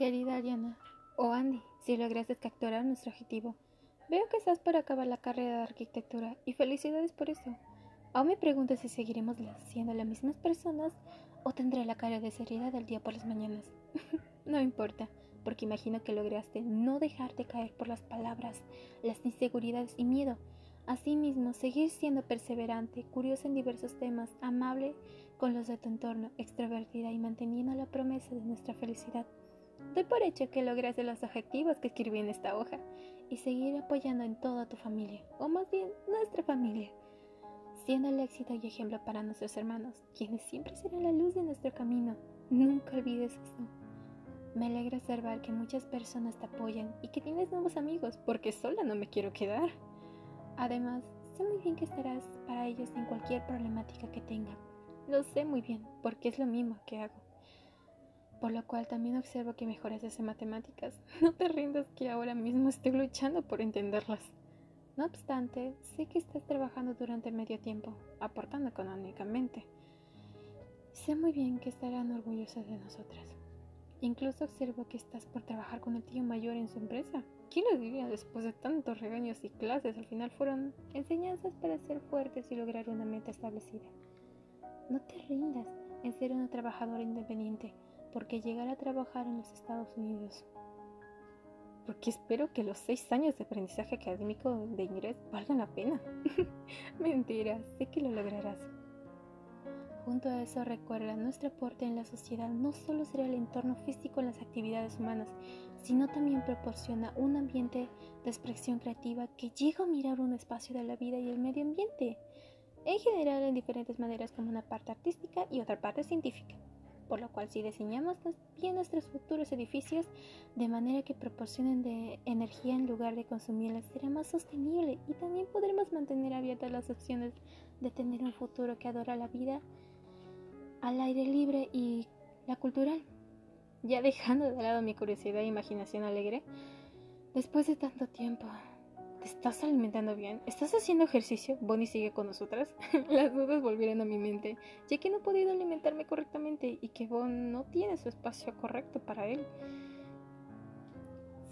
Querida Ariana, o Andy, si lograste capturar nuestro objetivo. Veo que estás por acabar la carrera de arquitectura y felicidades por eso. Aún me pregunto si seguiremos siendo las mismas personas o tendré la cara de seriedad del día por las mañanas. no importa, porque imagino que lograste no dejarte caer por las palabras, las inseguridades y miedo. Asimismo, seguir siendo perseverante, curiosa en diversos temas, amable con los de tu entorno, extrovertida y manteniendo la promesa de nuestra felicidad. Doy por hecho que lograste los objetivos que escribí en esta hoja y seguir apoyando en toda tu familia, o más bien nuestra familia, siendo el éxito y ejemplo para nuestros hermanos, quienes siempre serán la luz de nuestro camino. Nunca olvides eso. Me alegra observar que muchas personas te apoyan y que tienes nuevos amigos, porque sola no me quiero quedar. Además, sé muy bien que estarás para ellos en cualquier problemática que tengan. Lo sé muy bien, porque es lo mismo que hago. Por lo cual también observo que mejoras en matemáticas. No te rindas que ahora mismo estoy luchando por entenderlas. No obstante, sé que estás trabajando durante medio tiempo, aportando económicamente. Sé muy bien que estarán orgullosos de nosotras. Incluso observo que estás por trabajar con el tío mayor en su empresa. ¿Quién lo diría después de tantos regaños y clases? Al final fueron enseñanzas para ser fuertes y lograr una meta establecida. No te rindas en ser una trabajadora independiente, porque llegar a trabajar en los Estados Unidos porque espero que los seis años de aprendizaje académico de inglés valgan la pena. Mentira, sé que lo lograrás. Junto a eso recuerda, nuestro aporte en la sociedad no solo será el entorno físico en las actividades humanas, sino también proporciona un ambiente de expresión creativa que llega a mirar un espacio de la vida y el medio ambiente, en general en diferentes maneras como una parte artística y otra parte científica por lo cual si diseñamos bien nuestros futuros edificios de manera que proporcionen energía en lugar de consumirla, será más sostenible y también podremos mantener abiertas las opciones de tener un futuro que adora la vida al aire libre y la cultural. Ya dejando de lado mi curiosidad e imaginación alegre, después de tanto tiempo, ¿Te estás alimentando bien? ¿Estás haciendo ejercicio? Bonnie sigue con nosotras. Las dudas volvieron a mi mente, ya que no he podido alimentarme correctamente y que Bon no tiene su espacio correcto para él.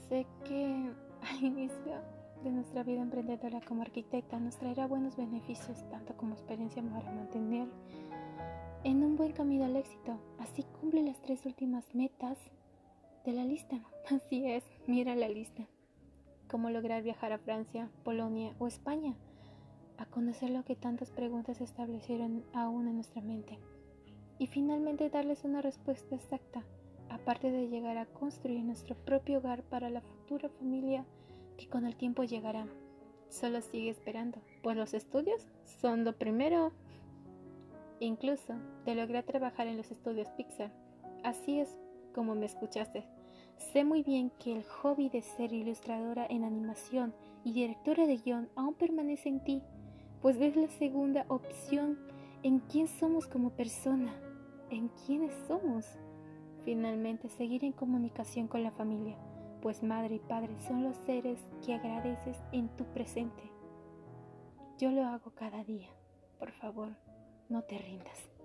Sé que al inicio de nuestra vida emprendedora como arquitecta nos traerá buenos beneficios, tanto como experiencia para mantener en un buen camino al éxito. Así cumple las tres últimas metas de la lista. Así es, mira la lista cómo lograr viajar a Francia, Polonia o España, a conocer lo que tantas preguntas establecieron aún en nuestra mente y finalmente darles una respuesta exacta, aparte de llegar a construir nuestro propio hogar para la futura familia que con el tiempo llegará. Solo sigue esperando, pues los estudios son lo primero. Incluso de lograr trabajar en los estudios Pixar. Así es como me escuchaste. Sé muy bien que el hobby de ser ilustradora en animación y directora de guion aún permanece en ti, pues es la segunda opción en quién somos como persona, en quiénes somos. Finalmente, seguir en comunicación con la familia, pues madre y padre son los seres que agradeces en tu presente. Yo lo hago cada día. Por favor, no te rindas.